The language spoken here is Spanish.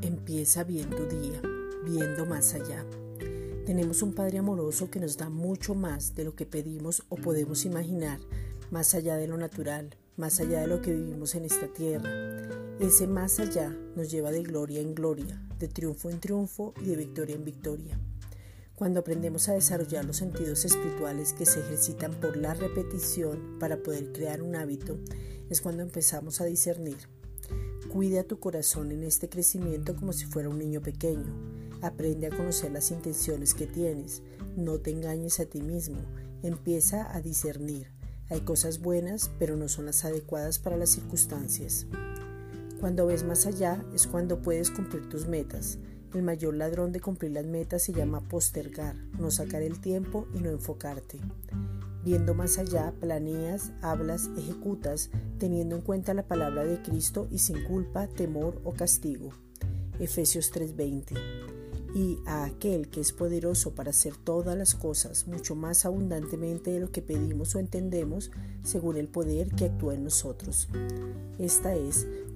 Empieza bien tu día, viendo más allá. Tenemos un Padre amoroso que nos da mucho más de lo que pedimos o podemos imaginar, más allá de lo natural, más allá de lo que vivimos en esta tierra. Ese más allá nos lleva de gloria en gloria, de triunfo en triunfo y de victoria en victoria. Cuando aprendemos a desarrollar los sentidos espirituales que se ejercitan por la repetición para poder crear un hábito, es cuando empezamos a discernir Cuida tu corazón en este crecimiento como si fuera un niño pequeño. Aprende a conocer las intenciones que tienes. No te engañes a ti mismo. Empieza a discernir. Hay cosas buenas, pero no son las adecuadas para las circunstancias. Cuando ves más allá es cuando puedes cumplir tus metas. El mayor ladrón de cumplir las metas se llama postergar, no sacar el tiempo y no enfocarte. Viendo más allá, planeas, hablas, ejecutas, teniendo en cuenta la palabra de Cristo y sin culpa, temor o castigo. Efesios 3:20. Y a aquel que es poderoso para hacer todas las cosas mucho más abundantemente de lo que pedimos o entendemos, según el poder que actúa en nosotros. Esta es